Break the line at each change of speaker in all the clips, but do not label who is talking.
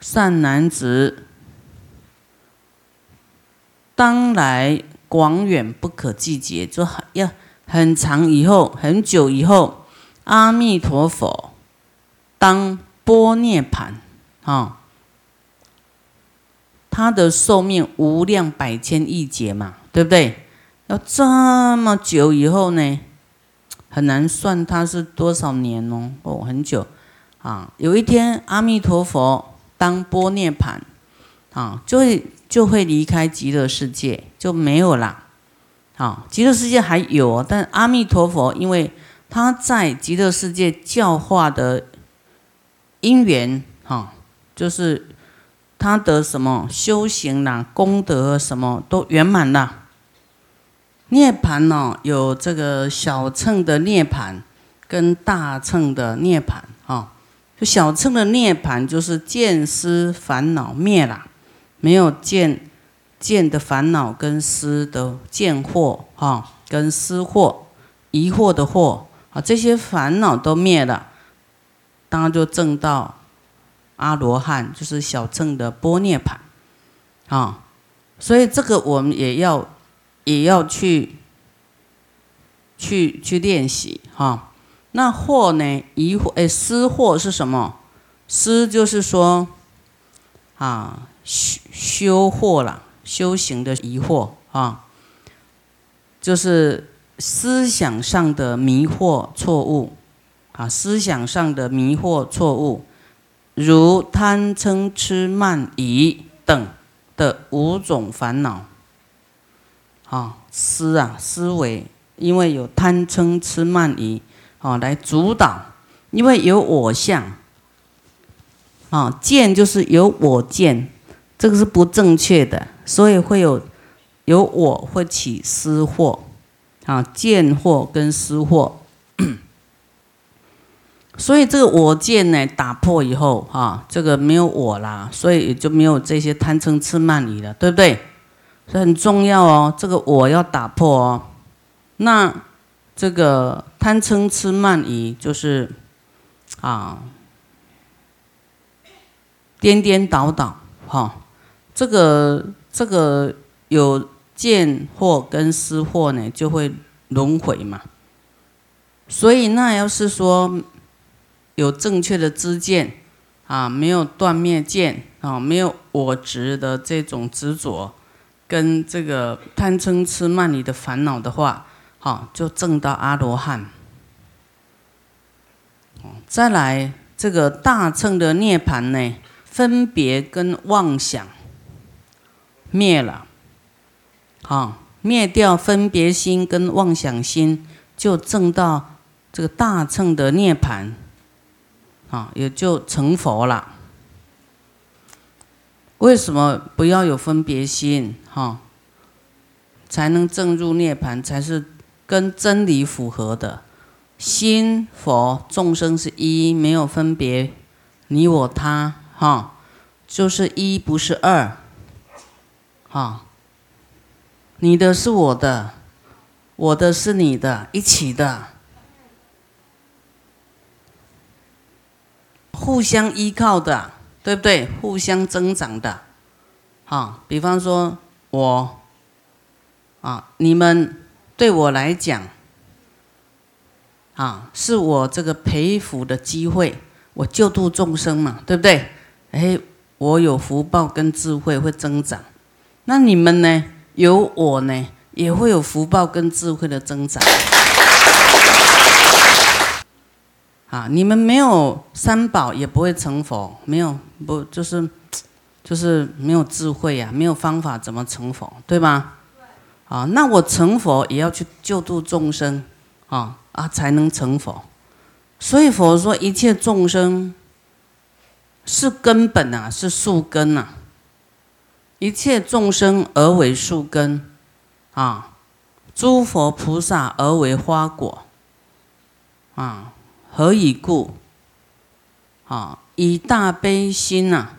善男子，当来广远不可计劫，就很要很长以后，很久以后，阿弥陀佛当波涅盘啊，他的寿命无量百千亿劫嘛，对不对？要这么久以后呢，很难算他是多少年哦，哦，很久啊。有一天，阿弥陀佛。当波涅盘，啊，就会就会离开极乐世界，就没有啦。啊，极乐世界还有，但阿弥陀佛，因为他在极乐世界教化的因缘，哈，就是他的什么修行啦、功德什么都圆满了。涅盘呢，有这个小乘的涅盘，跟大乘的涅盘，哈。就小乘的涅盘，就是见思烦恼灭了，没有见见的烦恼跟思的见惑哈，跟思惑疑惑的惑啊，这些烦恼都灭了，当然就证到阿罗汉，就是小乘的波涅盘啊。所以这个我们也要也要去去去练习哈。那惑呢？疑惑哎，思惑是什么？思就是说啊，修修惑了，修行的疑惑啊，就是思想上的迷惑错误啊，思想上的迷惑错误，如贪嗔痴慢疑等的五种烦恼啊，思啊，思维，因为有贪嗔痴慢疑。啊，来主导，因为有我相，啊，见就是有我见，这个是不正确的，所以会有有我会起私货，啊，见货跟私货，所以这个我见呢打破以后，哈，这个没有我啦，所以也就没有这些贪嗔痴慢疑了，对不对？所以很重要哦，这个我要打破哦，那。这个贪嗔痴慢疑就是啊，颠颠倒倒哈，这个这个有见惑跟思惑呢，就会轮回嘛。所以那要是说有正确的知见啊，没有断灭见啊，没有我执的这种执着，跟这个贪嗔痴慢疑的烦恼的话。好，就证到阿罗汉。再来这个大乘的涅盘呢，分别跟妄想灭了，好，灭掉分别心跟妄想心，就证到这个大乘的涅盘，啊，也就成佛了。为什么不要有分别心？哈，才能证入涅盘，才是。跟真理符合的，心佛众生是一，没有分别，你我他，哈，就是一，不是二，哈，你的是我的，我的是你的，一起的，互相依靠的，对不对？互相增长的，哈，比方说我，啊，你们。对我来讲，啊，是我这个培福的机会，我救度众生嘛，对不对？哎，我有福报跟智慧会增长，那你们呢？有我呢，也会有福报跟智慧的增长。啊，你们没有三宝也不会成佛，没有不就是就是没有智慧呀，没有方法怎么成佛，对吗？啊，那我成佛也要去救度众生，啊啊，才能成佛。所以佛说，一切众生是根本啊，是树根呐。一切众生而为树根，啊，诸佛菩萨而为花果，啊，何以故？啊，以大悲心呐，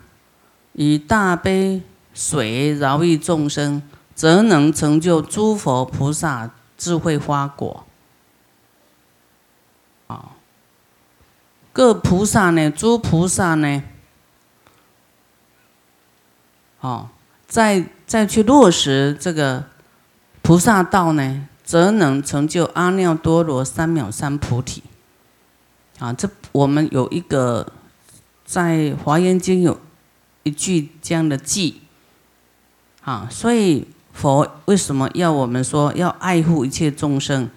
以大悲水饶益众生。则能成就诸佛菩萨智慧花果。啊，各菩萨呢，诸菩萨呢，哦，再再去落实这个菩萨道呢，则能成就阿耨多罗三藐三菩提。啊，这我们有一个在华严经有一句这样的记。啊，所以佛为什么要我们说要爱护一切众生？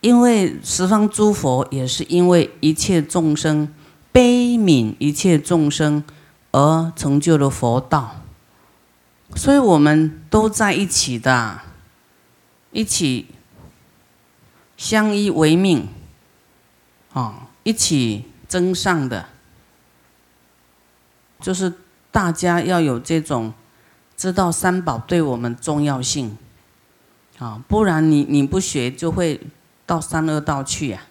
因为十方诸佛也是因为一切众生悲悯一切众生而成就了佛道，所以我们都在一起的，一起相依为命，啊，一起增上的，就是大家要有这种知道三宝对我们重要性，啊，不然你你不学就会。到三恶道去呀？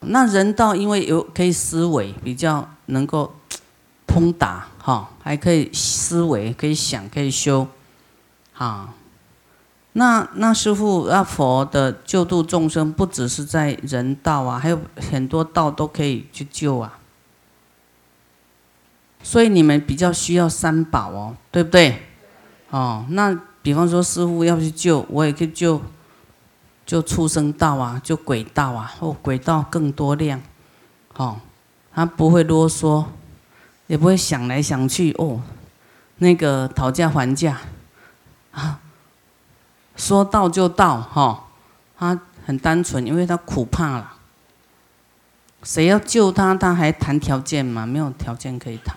那人道因为有可以思维，比较能够通达哈，还可以思维，可以想，可以修，哈。那那师傅，那佛的救度众生，不只是在人道啊，还有很多道都可以去救啊。所以你们比较需要三宝哦，对不对？哦，那比方说师傅要去救，我也可以救。就畜生道啊，就鬼道啊，哦，鬼道更多量，哦，他不会啰嗦，也不会想来想去哦，那个讨价还价，啊，说到就到哈，他很单纯，因为他苦怕了，谁要救他，他还谈条件吗？没有条件可以谈，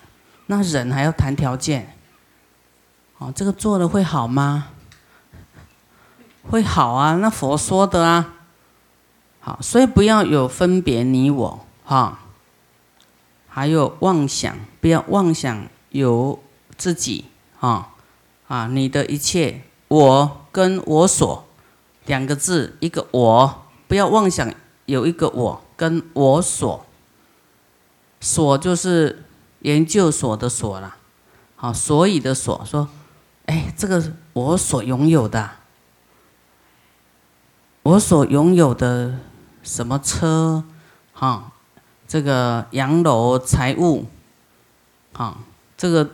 那人还要谈条件，哦，这个做的会好吗？会好啊，那佛说的啊，好，所以不要有分别你我哈，还有妄想，不要妄想有自己啊啊，你的一切我跟我所两个字，一个我，不要妄想有一个我跟我所，所就是研究所的所了，好，所以的所说，哎，这个我所拥有的。我所拥有的什么车，哈，这个洋楼财物，哈，这个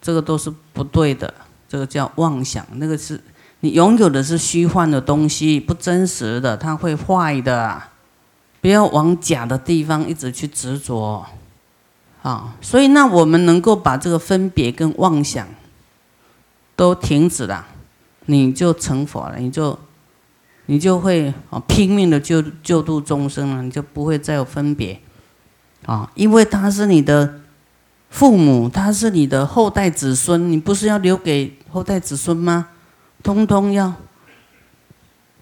这个都是不对的，这个叫妄想。那个是你拥有的是虚幻的东西，不真实的，它会坏的。不要往假的地方一直去执着，啊，所以那我们能够把这个分别跟妄想都停止了，你就成佛了，你就。你就会啊拼命的救救度众生了，你就不会再有分别，啊，因为他是你的父母，他是你的后代子孙，你不是要留给后代子孙吗？通通要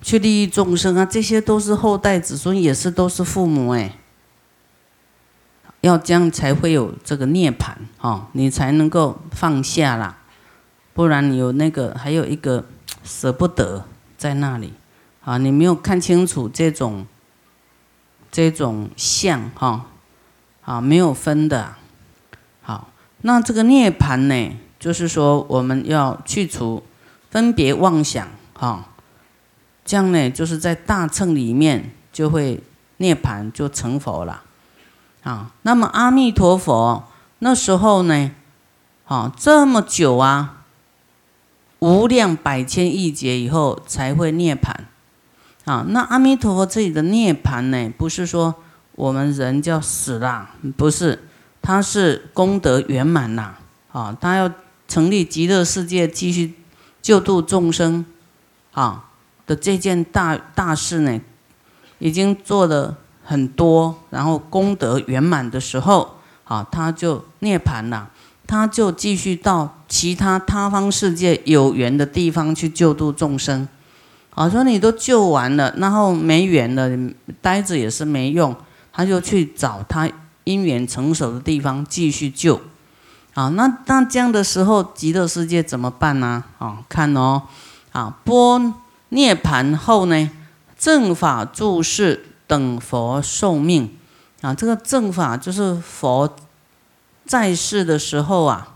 去利益众生啊，这些都是后代子孙，也是都是父母哎，要这样才会有这个涅槃哦，你才能够放下啦，不然你有那个还有一个舍不得在那里。啊，你没有看清楚这种这种相哈，啊，没有分的。好，那这个涅槃呢，就是说我们要去除分别妄想哈，这样呢，就是在大乘里面就会涅槃就成佛了。啊，那么阿弥陀佛那时候呢，啊，这么久啊，无量百千亿劫以后才会涅槃。啊，那阿弥陀佛这里的涅槃呢，不是说我们人叫死啦，不是，他是功德圆满啦，啊，他要成立极乐世界，继续救度众生，啊的这件大大事呢，已经做了很多，然后功德圆满的时候，啊，他就涅槃了，他就继续到其他他方世界有缘的地方去救度众生。啊，说你都救完了，然后没缘了，呆着也是没用，他就去找他因缘成熟的地方继续救。啊，那那这样的时候，极乐世界怎么办呢？啊，看哦，啊，波涅盘后呢，正法住世等佛寿命。啊，这个正法就是佛在世的时候啊，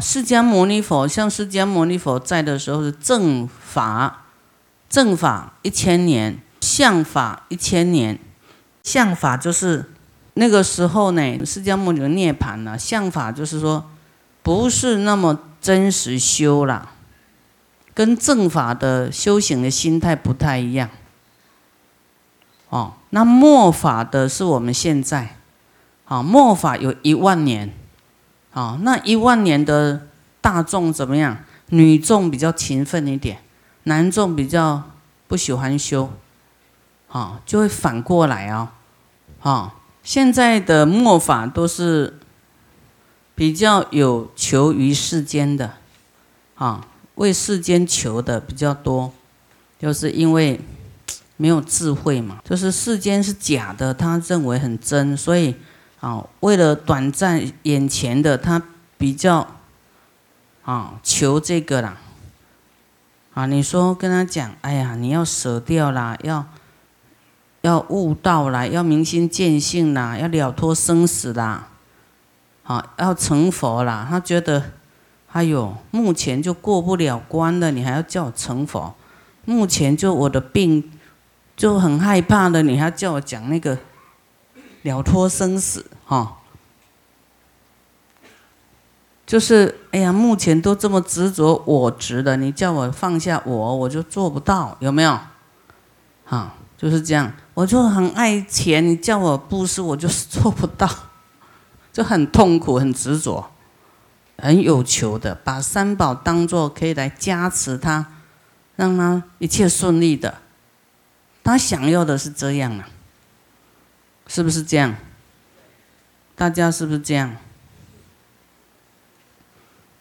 释迦牟尼佛像释迦牟尼佛在的时候是正法。正法一千年，相法一千年。相法就是那个时候呢，释迦牟尼涅槃了。相法就是说，不是那么真实修了，跟正法的修行的心态不太一样。哦，那末法的是我们现在，啊，末法有一万年，啊，那一万年的大众怎么样？女众比较勤奋一点，男众比较不喜欢修，啊，就会反过来啊，啊，现在的末法都是比较有求于世间的，啊，为世间求的比较多，就是因为。没有智慧嘛，就是世间是假的，他认为很真，所以啊，为了短暂眼前的，他比较啊求这个啦。啊，你说跟他讲，哎呀，你要舍掉啦，要要悟道啦，要明心见性啦，要了脱生死啦，啊，要成佛啦，他觉得，哎呦，目前就过不了关了，你还要叫我成佛？目前就我的病。就很害怕的，你还叫我讲那个了脱生死哈？就是哎呀，目前都这么执着我执的，你叫我放下我，我就做不到，有没有？啊，就是这样。我就很爱钱，你叫我布施，我就是做不到，就很痛苦，很执着，很有求的，把三宝当做可以来加持他，让他一切顺利的。他想要的是这样啊，是不是这样？大家是不是这样？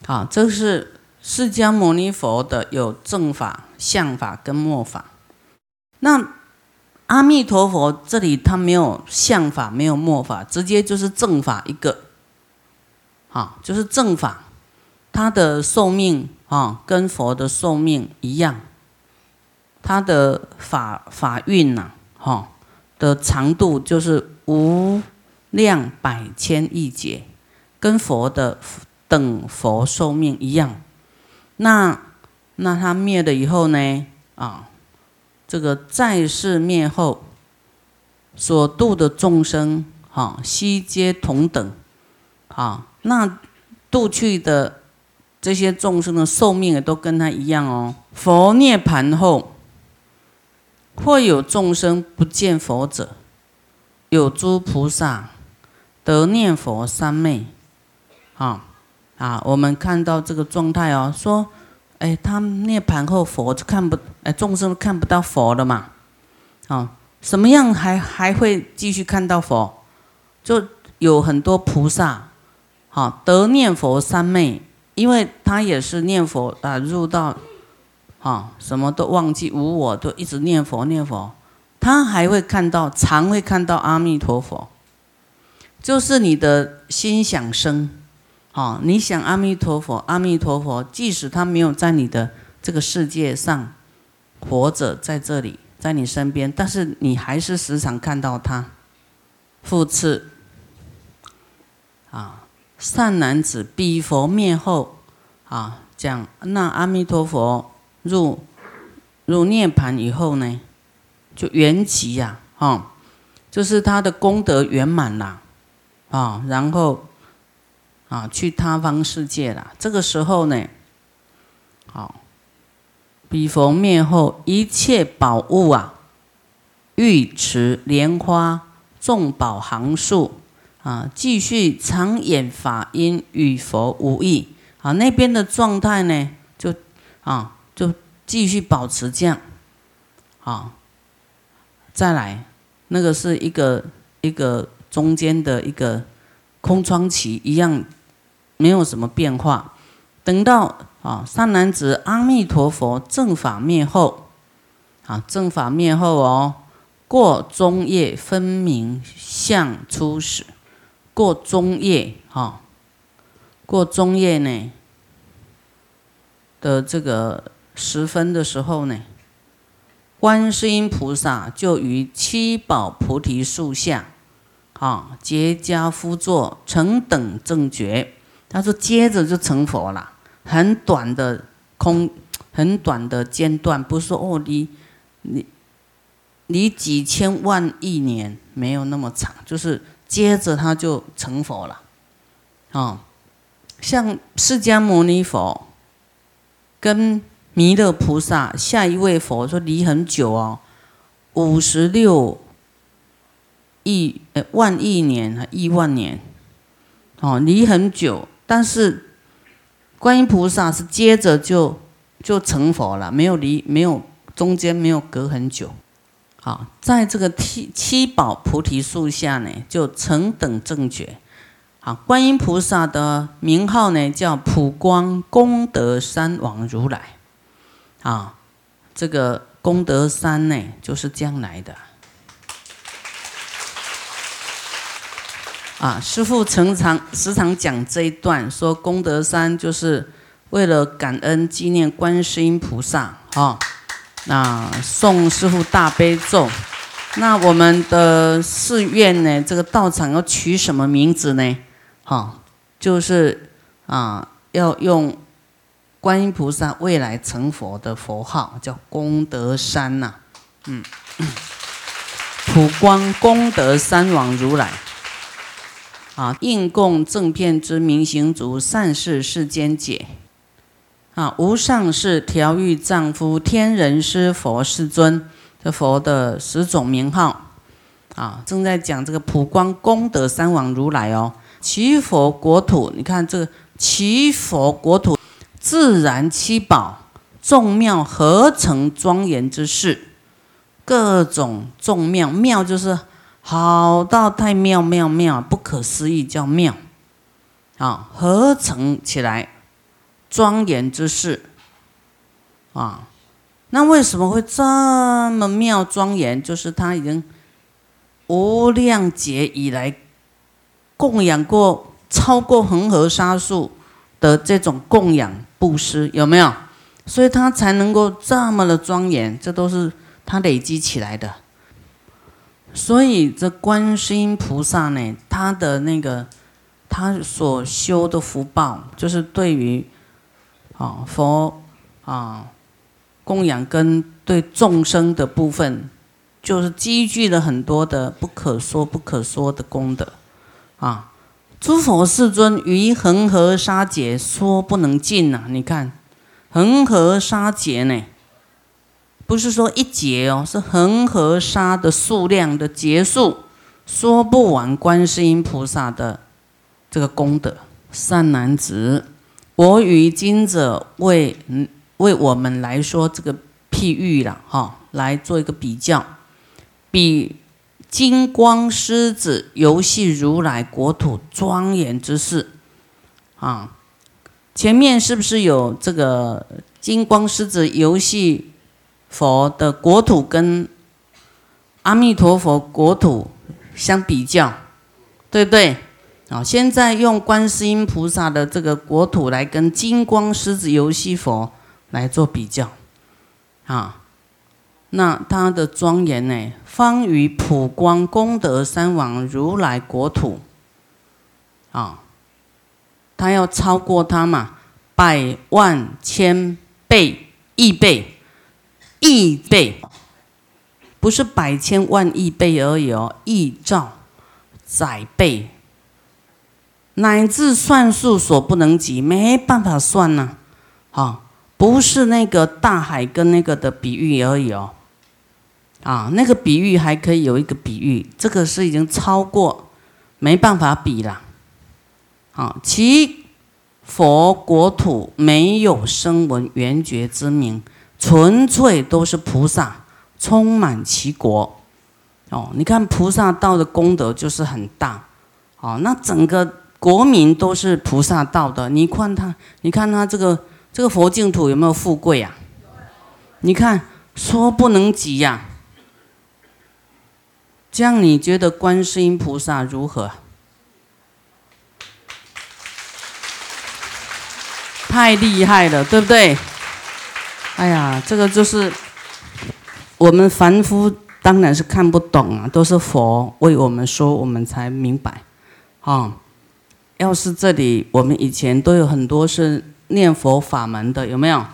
好，这是释迦牟尼佛的有正法、相法跟末法。那阿弥陀佛这里他没有相法，没有末法，直接就是正法一个。好，就是正法，他的寿命啊，跟佛的寿命一样。它的法法运呐，哈的长度就是无量百千亿劫，跟佛的等佛寿命一样。那那他灭了以后呢？啊，这个在世灭后所度的众生，哈，悉皆同等。啊，那度去的这些众生的寿命也都跟他一样哦。佛涅盘后。或有众生不见佛者，有诸菩萨得念佛三昧，啊啊！我们看到这个状态哦，说，哎，他涅盘后佛就看不，哎，众生看不到佛了嘛，啊，什么样还还会继续看到佛？就有很多菩萨，好得念佛三昧，因为他也是念佛啊，入到。啊，什么都忘记，无我，都一直念佛念佛，他还会看到，常会看到阿弥陀佛，就是你的心想生，啊，你想阿弥陀佛，阿弥陀佛，即使他没有在你的这个世界上活着，在这里，在你身边，但是你还是时常看到他。复次，啊，善男子彼佛灭后，啊，讲那阿弥陀佛。入入涅盘以后呢，就圆寂呀，哈，就是他的功德圆满了，啊，然后啊去他方世界了。这个时候呢，好，彼佛灭后，一切宝物啊，玉池莲花众宝行树啊，继续常演法音与佛无异啊。那边的状态呢，就啊。就继续保持这样，好，再来，那个是一个一个中间的一个空窗期，一样没有什么变化。等到啊，三男子阿弥陀佛正法灭后，啊，正法灭后哦，过中夜分明相初始，过中夜哈，过中夜呢的这个。时分的时候呢，观世音菩萨就于七宝菩提树下，啊，结跏趺坐，成等正觉。他说，接着就成佛了，很短的空，很短的间断，不是说哦，你你你几千万亿年没有那么长，就是接着他就成佛了，啊，像释迦牟尼佛跟弥勒菩萨下一位佛说离很久哦，五十六亿呃万亿年亿万年，哦离很久，但是观音菩萨是接着就就成佛了，没有离没有中间没有隔很久。好，在这个七七宝菩提树下呢，就成等正觉。好，观音菩萨的名号呢叫普光功德三王如来。啊，这个功德山呢就是这样来的。啊，师父常常时常讲这一段，说功德山就是为了感恩纪念观世音菩萨。哈。那送师傅大悲咒，那我们的寺院呢？这个道场要取什么名字呢？哈，就是啊，要用观音菩萨未来成佛的佛号，叫功德山呐。嗯，普光功德三王如来，啊，应供正片之明行足，善事世间解。啊，无上士调御丈夫天人师佛世尊，这佛的十种名号啊，正在讲这个普光功德三王如来哦。祈佛国土，你看这个祈佛国土，自然七宝众庙合成庄严之事，各种众庙庙就是好到太妙妙妙，不可思议叫妙啊，合成起来。庄严之事啊，那为什么会这么妙庄严？就是他已经无量劫以来供养过超过恒河沙数的这种供养布施，有没有？所以他才能够这么的庄严，这都是他累积起来的。所以这观世音菩萨呢，他的那个他所修的福报，就是对于。啊，佛啊，供养跟对众生的部分，就是积聚了很多的不可说不可说的功德啊！诸佛世尊于恒河沙劫说不能尽呐！你看，恒河沙劫呢，不是说一劫哦，是恒河沙的数量的结束，说不完观世音菩萨的这个功德，善男子。我与今者为为我们来说这个譬喻了哈，来做一个比较，比金光狮子游戏如来国土庄严之势啊。前面是不是有这个金光狮子游戏佛的国土跟阿弥陀佛国土相比较，对不对？啊，现在用观世音菩萨的这个国土来跟金光狮子游戏佛来做比较，啊，那他的庄严呢，方于普光功德三王如来国土，啊，他要超过他嘛，百万千倍亿倍亿倍，不是百千万亿倍而已哦，亿兆载倍。乃至算数所不能及，没办法算呢。啊，不是那个大海跟那个的比喻而已哦。啊，那个比喻还可以有一个比喻，这个是已经超过，没办法比了。啊，其佛国土没有声闻缘觉之名，纯粹都是菩萨充满其国。哦，你看菩萨道的功德就是很大。哦，那整个。国民都是菩萨道的，你看他，你看他这个这个佛净土有没有富贵呀？你看说不能及呀。这样你觉得观世音菩萨如何？太厉害了，对不对？哎呀，这个就是我们凡夫当然是看不懂啊，都是佛为我们说，我们才明白，啊。要是这里，我们以前都有很多是念佛法门的，有没有？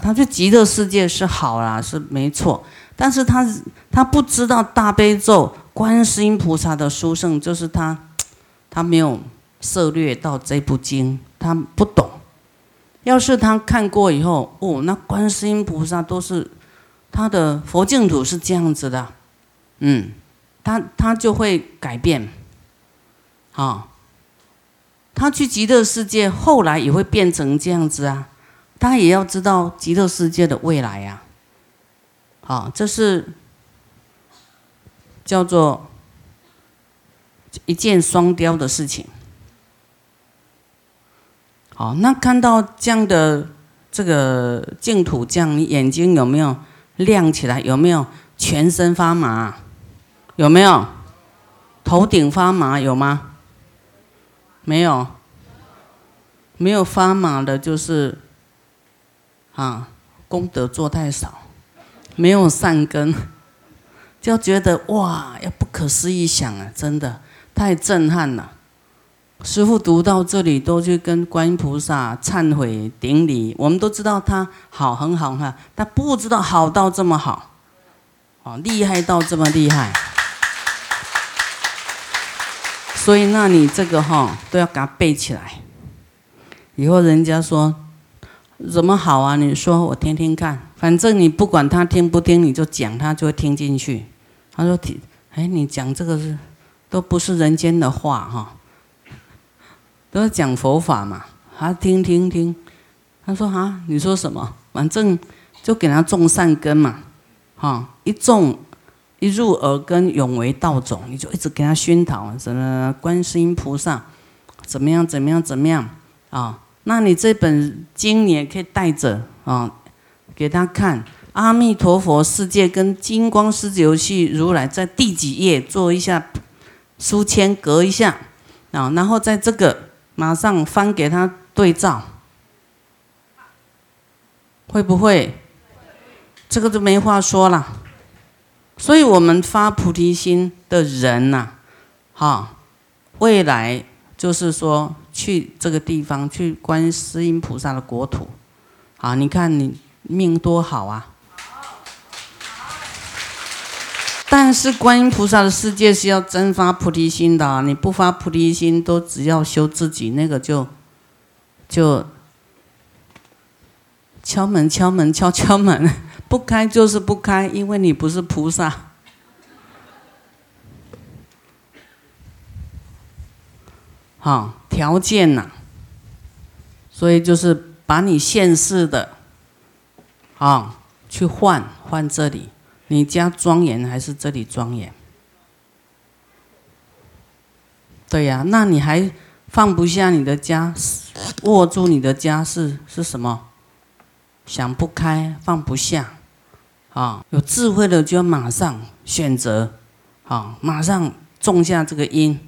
他去极乐世界是好啦，是没错。但是他他不知道大悲咒、观世音菩萨的殊胜，就是他他没有涉略到这部经。他不懂。要是他看过以后，哦，那观世音菩萨都是他的佛净土是这样子的，嗯，他他就会改变，啊，他去极乐世界，后来也会变成这样子啊，他也要知道极乐世界的未来呀，好，这是叫做一箭双雕的事情。好，那看到这样的这个净土，这样你眼睛有没有亮起来？有没有全身发麻？有没有头顶发麻？有吗？没有，没有发麻的，就是啊，功德做太少，没有善根，就觉得哇，要不可思议想啊，真的太震撼了。师父读到这里，都去跟观音菩萨忏悔顶礼。我们都知道他好很好哈，他不知道好到这么好，哦，厉害到这么厉害。所以，那你这个哈都要给他背起来。以后人家说怎么好啊？你说我听听看，反正你不管他听不听，你就讲，他就会听进去。他说：“听，哎，你讲这个是都不是人间的话哈。”都是讲佛法嘛，他听听听，他说啊，你说什么？反正就给他种善根嘛，哈，一种一入耳根，永为道种，你就一直给他熏陶，什么观世音菩萨怎么样怎么样怎么样啊？那你这本经你也可以带着啊，给他看阿弥陀佛世界跟金光狮子游戏如来在第几页做一下书签，隔一下啊，然后在这个。马上翻给他对照，会不会？这个就没话说了。所以我们发菩提心的人呐，哈，未来就是说去这个地方，去观世音菩萨的国土，啊，你看你命多好啊！但是观音菩萨的世界是要真发菩提心的，你不发菩提心，都只要修自己，那个就就敲门敲门敲敲门，不开就是不开，因为你不是菩萨。啊，条件呐，所以就是把你现世的，啊，去换换这里。你家庄严还是这里庄严？对呀，那你还放不下你的家，握住你的家是是什么？想不开，放不下，啊，有智慧的就要马上选择，啊，马上种下这个因，